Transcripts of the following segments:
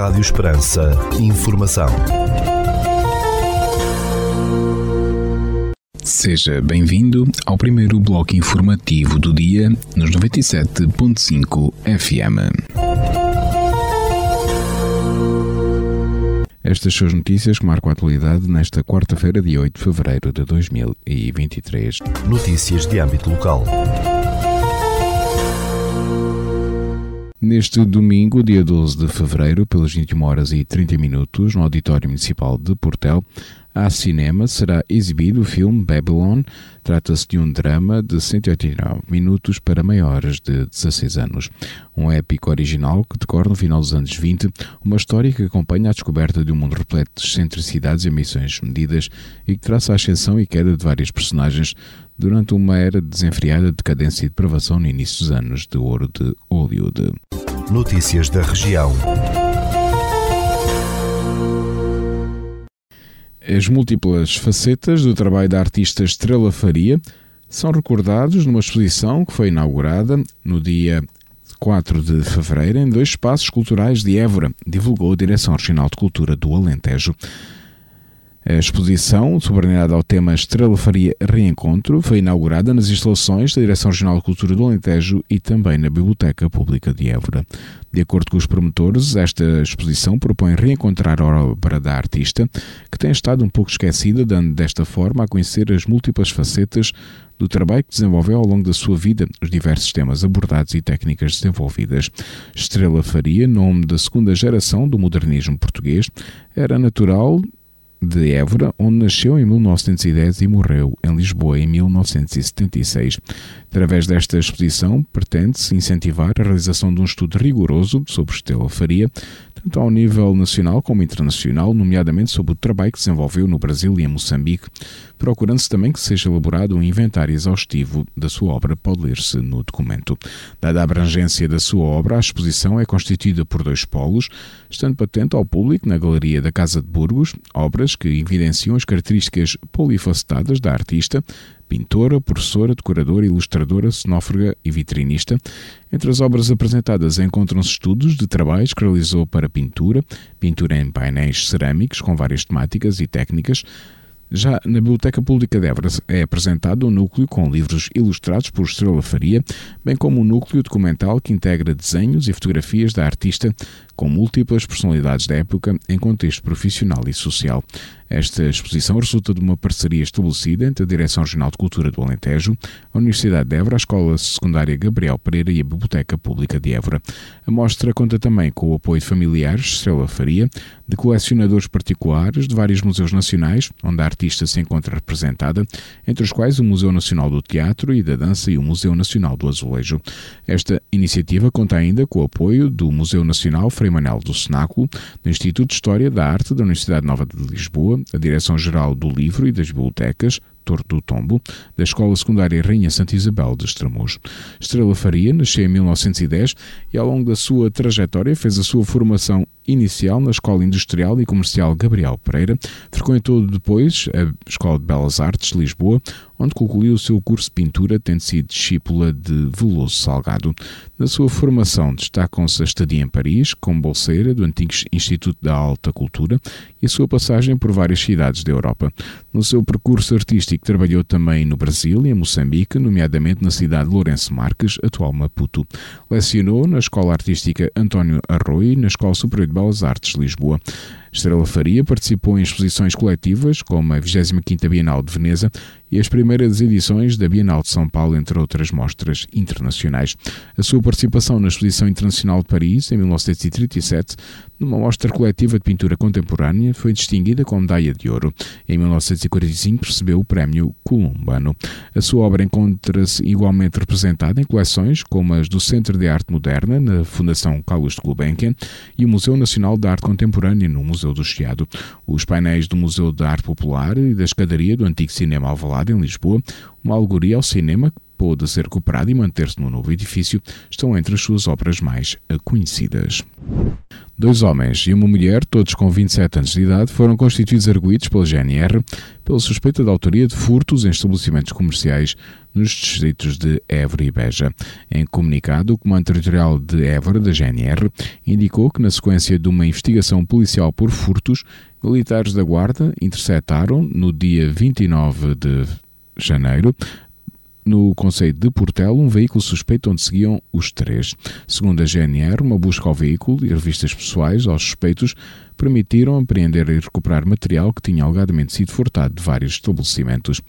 Rádio Esperança. Informação. Seja bem-vindo ao primeiro bloco informativo do dia nos 97.5 FM. Estas são as notícias que marcam a atualidade nesta quarta-feira, dia 8 de fevereiro de 2023. Notícias de âmbito local. Neste domingo, dia 12 de fevereiro, pelas 21 horas e 30 minutos, no Auditório Municipal de Portel, à cinema será exibido o filme Babylon. Trata-se de um drama de 189 minutos para maiores de 16 anos. Um épico original que decorre no final dos anos 20, uma história que acompanha a descoberta de um mundo repleto de excentricidades e ambições medidas e que traça a ascensão e queda de vários personagens durante uma era desenfreada de decadência e depravação no início dos anos de ouro de Hollywood. Notícias da região. As múltiplas facetas do trabalho da artista Estrela Faria são recordados numa exposição que foi inaugurada no dia 4 de fevereiro em dois espaços culturais de Évora, divulgou a Direção Regional de Cultura do Alentejo. A exposição, subordinada ao tema Estrela Faria Reencontro, foi inaugurada nas instalações da Direção Regional de Cultura do Alentejo e também na Biblioteca Pública de Évora. De acordo com os promotores, esta exposição propõe reencontrar a obra da artista, que tem estado um pouco esquecida, dando desta forma a conhecer as múltiplas facetas do trabalho que desenvolveu ao longo da sua vida, os diversos temas abordados e técnicas desenvolvidas. Estrela Faria, nome da segunda geração do modernismo português, era natural de Évora, onde nasceu em 1910 e morreu em Lisboa em 1976. Através desta exposição, pretende-se incentivar a realização de um estudo rigoroso sobre Estela Faria, tanto ao nível nacional como internacional, nomeadamente sobre o trabalho que desenvolveu no Brasil e em Moçambique, procurando-se também que seja elaborado um inventário exaustivo da sua obra, pode ler-se no documento. Dada a abrangência da sua obra, a exposição é constituída por dois polos, estando patente ao público na Galeria da Casa de Burgos, obras que evidenciam as características polifacetadas da artista, pintora, professora, decoradora, ilustradora, cenófaga e vitrinista. Entre as obras apresentadas encontram-se estudos de trabalhos que realizou para pintura, pintura em painéis cerâmicos com várias temáticas e técnicas, já na Biblioteca Pública de Évora é apresentado um núcleo com livros ilustrados por Estrela Faria, bem como um núcleo documental que integra desenhos e fotografias da artista com múltiplas personalidades da época em contexto profissional e social. Esta exposição resulta de uma parceria estabelecida entre a Direção Regional de Cultura do Alentejo, a Universidade de Évora, a Escola Secundária Gabriel Pereira e a Biblioteca Pública de Évora. A mostra conta também com o apoio de familiares Estrela Faria, de colecionadores particulares de vários museus nacionais, onde a artista se encontra representada, entre os quais o Museu Nacional do Teatro e da Dança e o Museu Nacional do Azulejo. Esta iniciativa conta ainda com o apoio do Museu Nacional Frei Manuel do Cenáculo, do Instituto de História da Arte da Universidade Nova de Lisboa, a Direção-Geral do Livro e das Bibliotecas, Torre do Tombo, da Escola Secundária Rainha Santa Isabel de Estremoz. Estrela Faria nasceu em 1910 e, ao longo da sua trajetória, fez a sua formação inicial na Escola Industrial e Comercial Gabriel Pereira, frequentou depois a Escola de Belas Artes de Lisboa, onde concluiu o seu curso de pintura, tendo sido discípula de Veloso Salgado. Na sua formação destacam-se a estadia em Paris, como bolseira do antigo Instituto da Alta Cultura, e a sua passagem por várias cidades da Europa. No seu percurso artístico trabalhou também no Brasil e em Moçambique, nomeadamente na cidade de Lourenço Marques, atual Maputo. Lecionou na Escola Artística António Arroio e na Escola Superior de Belas Artes Lisboa. Estrela Faria participou em exposições coletivas, como a 25ª Bienal de Veneza e as primeiras edições da Bienal de São Paulo, entre outras mostras internacionais. A sua participação na Exposição Internacional de Paris, em 1937, numa mostra coletiva de pintura contemporânea, foi distinguida com medalha de ouro. Em 1945 recebeu o Prémio Columbano. A sua obra encontra-se igualmente representada em coleções como as do Centro de Arte Moderna, na Fundação Carlos de Gulbenkian, e o Museu Nacional de Arte Contemporânea, no Museu do Chiado. Os painéis do Museu de Arte Popular e da escadaria do antigo Cinema Alvalade, em Lisboa, uma alegoria ao cinema que pôde ser recuperado e manter-se no novo edifício, estão entre as suas obras mais conhecidas. Dois homens e uma mulher, todos com 27 anos de idade, foram constituídos arguídos pela GNR pela suspeita de autoria de furtos em estabelecimentos comerciais nos distritos de Évora e Beja. Em comunicado, o Comando Territorial de Évora, da GNR, indicou que, na sequência de uma investigação policial por furtos, militares da Guarda interceptaram, no dia 29 de janeiro, no Conselho de Portela um veículo suspeito onde seguiam os três. Segundo a GNR, uma busca ao veículo e revistas pessoais aos suspeitos permitiram apreender e recuperar material que tinha alegadamente sido furtado de vários estabelecimentos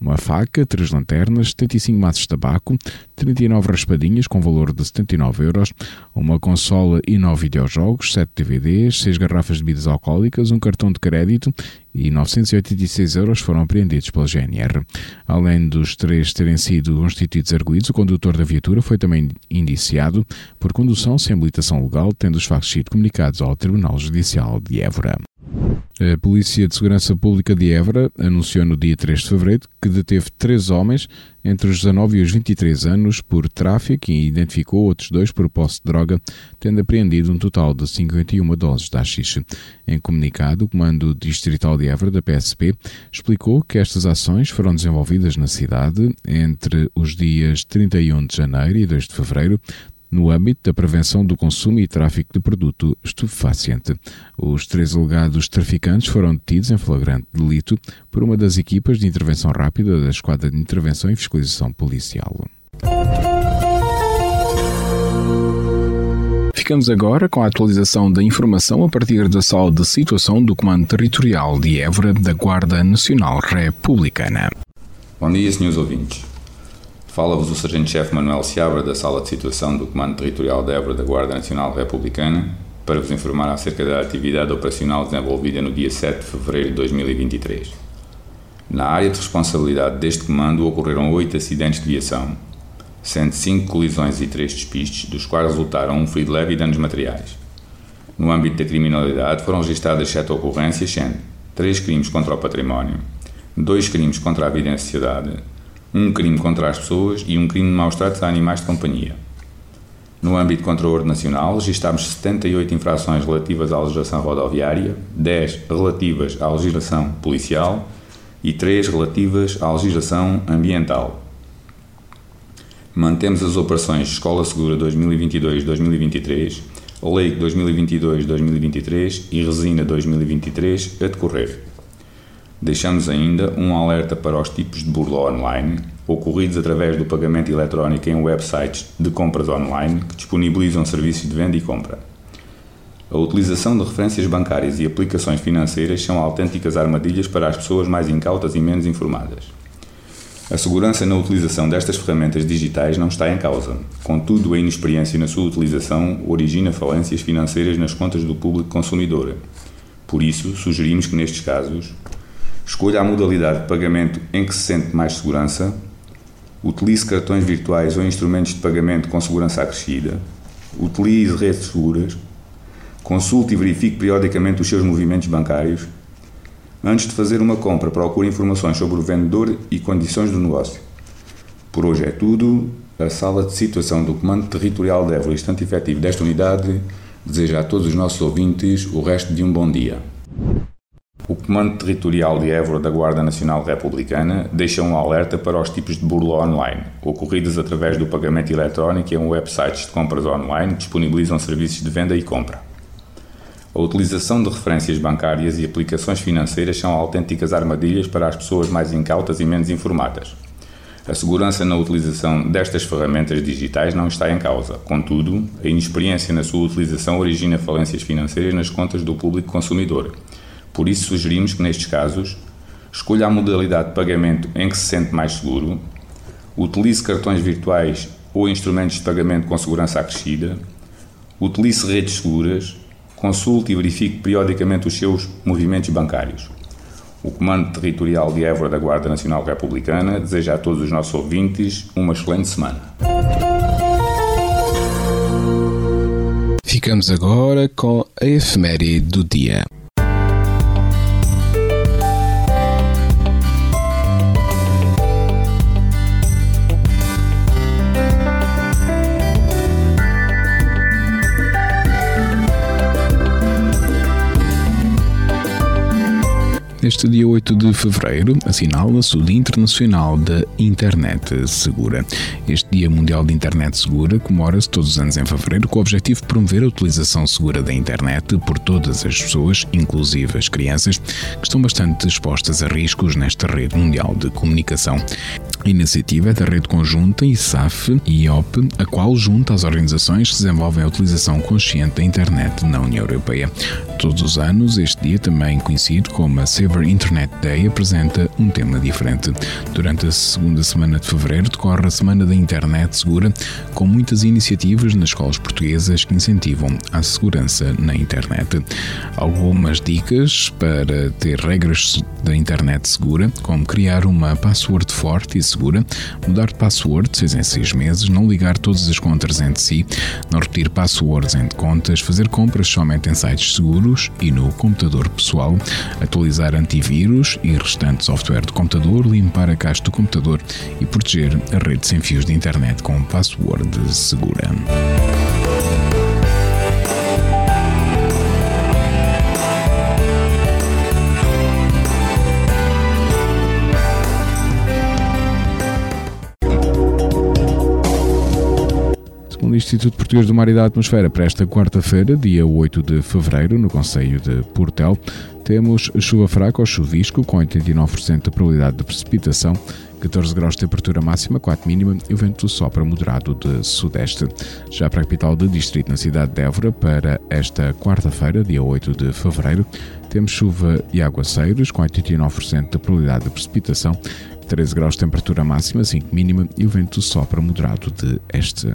uma faca, três lanternas, 75 maços de tabaco, 39 raspadinhas com valor de 79 euros, uma consola e 9 videojogos, 7 DVDs, 6 garrafas de bebidas alcoólicas, um cartão de crédito e 986 euros foram apreendidos pela GNR. Além dos três terem sido constituídos arguídos, o condutor da viatura foi também indiciado por condução sem habilitação legal, tendo os factos sido comunicados ao Tribunal Judicial de Évora. A Polícia de Segurança Pública de Évora anunciou no dia 3 de fevereiro que deteve três homens entre os 19 e os 23 anos por tráfico e identificou outros dois por posse de droga, tendo apreendido um total de 51 doses de haxixe. Em comunicado, o Comando Distrital de Évora da PSP explicou que estas ações foram desenvolvidas na cidade entre os dias 31 de janeiro e 2 de fevereiro, no âmbito da prevenção do consumo e tráfico de produto estupefaciente. Os três alegados traficantes foram detidos em flagrante delito por uma das equipas de intervenção rápida da Esquadra de Intervenção e Fiscalização Policial. Ficamos agora com a atualização da informação a partir da sala de situação do Comando Territorial de Évora da Guarda Nacional Republicana. Bom dia, senhores ouvintes. Fala-vos o Sargento-Chefe Manuel Seabra da Sala de Situação do Comando Territorial de Évora da Guarda Nacional Republicana para vos informar acerca da atividade operacional desenvolvida no dia 7 de fevereiro de 2023. Na área de responsabilidade deste comando ocorreram oito acidentes de viação, sendo cinco colisões e três despistes, dos quais resultaram um ferido leve e danos materiais. No âmbito da criminalidade foram registradas sete ocorrências, sendo três crimes contra o património, dois crimes contra a vida em sociedade, um crime contra as pessoas e um crime de maus tratos a animais de companhia. No âmbito contra o ordem nacional, registámos 78 infrações relativas à legislação rodoviária, 10 relativas à legislação policial e 3 relativas à legislação ambiental. Mantemos as operações Escola Segura 2022-2023, Lei 2022-2023 e Resina 2023 a decorrer. Deixamos ainda um alerta para os tipos de burla online ocorridos através do pagamento eletrónico em websites de compras online que disponibilizam serviços de venda e compra. A utilização de referências bancárias e aplicações financeiras são autênticas armadilhas para as pessoas mais incautas e menos informadas. A segurança na utilização destas ferramentas digitais não está em causa, contudo, a inexperiência na sua utilização origina falências financeiras nas contas do público consumidor. Por isso, sugerimos que nestes casos Escolha a modalidade de pagamento em que se sente mais segurança. Utilize cartões virtuais ou instrumentos de pagamento com segurança acrescida. Utilize redes seguras. Consulte e verifique periodicamente os seus movimentos bancários. Antes de fazer uma compra, procure informações sobre o vendedor e condições do negócio. Por hoje é tudo. A sala de situação do Comando Territorial de Évora, instante efetivo desta unidade, deseja a todos os nossos ouvintes o resto de um bom dia. O Comando Territorial de Évora da Guarda Nacional Republicana deixa um alerta para os tipos de burla online, ocorridos através do pagamento eletrónico em websites de compras online que disponibilizam serviços de venda e compra. A utilização de referências bancárias e aplicações financeiras são autênticas armadilhas para as pessoas mais incautas e menos informadas. A segurança na utilização destas ferramentas digitais não está em causa. Contudo, a inexperiência na sua utilização origina falências financeiras nas contas do público consumidor por isso, sugerimos que, nestes casos, escolha a modalidade de pagamento em que se sente mais seguro, utilize cartões virtuais ou instrumentos de pagamento com segurança acrescida, utilize redes seguras, consulte e verifique periodicamente os seus movimentos bancários. O Comando Territorial de Évora da Guarda Nacional Republicana deseja a todos os nossos ouvintes uma excelente semana. Ficamos agora com a efeméride do dia. Neste dia 8 de fevereiro, assinala-se o Dia Internacional da Internet Segura. Este Dia Mundial de Internet Segura comemora-se todos os anos em fevereiro com o objetivo de promover a utilização segura da internet por todas as pessoas, inclusive as crianças, que estão bastante expostas a riscos nesta rede mundial de comunicação. A iniciativa é da Rede Conjunta ISAF e IOP, a qual junta as organizações que desenvolvem a utilização consciente da internet na União Europeia. Todos os anos, este dia, também conhecido como a Saver Internet Day, apresenta um tema diferente. Durante a segunda semana de fevereiro decorre a Semana da Internet Segura, com muitas iniciativas nas escolas portuguesas que incentivam a segurança na internet. Algumas dicas para ter regras da internet segura, como criar uma password forte e segura, mudar de password 6 em 6 meses, não ligar todas as contas entre si, não repetir passwords entre contas, fazer compras somente em sites seguros e no computador pessoal, atualizar antivírus e restante software do computador, limpar a caixa do computador e proteger a rede sem fios de internet com password segura. Segundo o Instituto Português do Mar e da Atmosfera, para esta quarta-feira, dia 8 de fevereiro, no Conselho de Portel, temos chuva fraca ou chuvisco, com 89% de probabilidade de precipitação, 14 graus de temperatura máxima, 4 mínima e o vento sopra moderado de sudeste. Já para a capital do distrito, na cidade de Évora, para esta quarta-feira, dia 8 de fevereiro, temos chuva e aguaceiros, com 89% de probabilidade de precipitação, 13 graus de temperatura máxima, 5 mínima e o vento sopra moderado de este.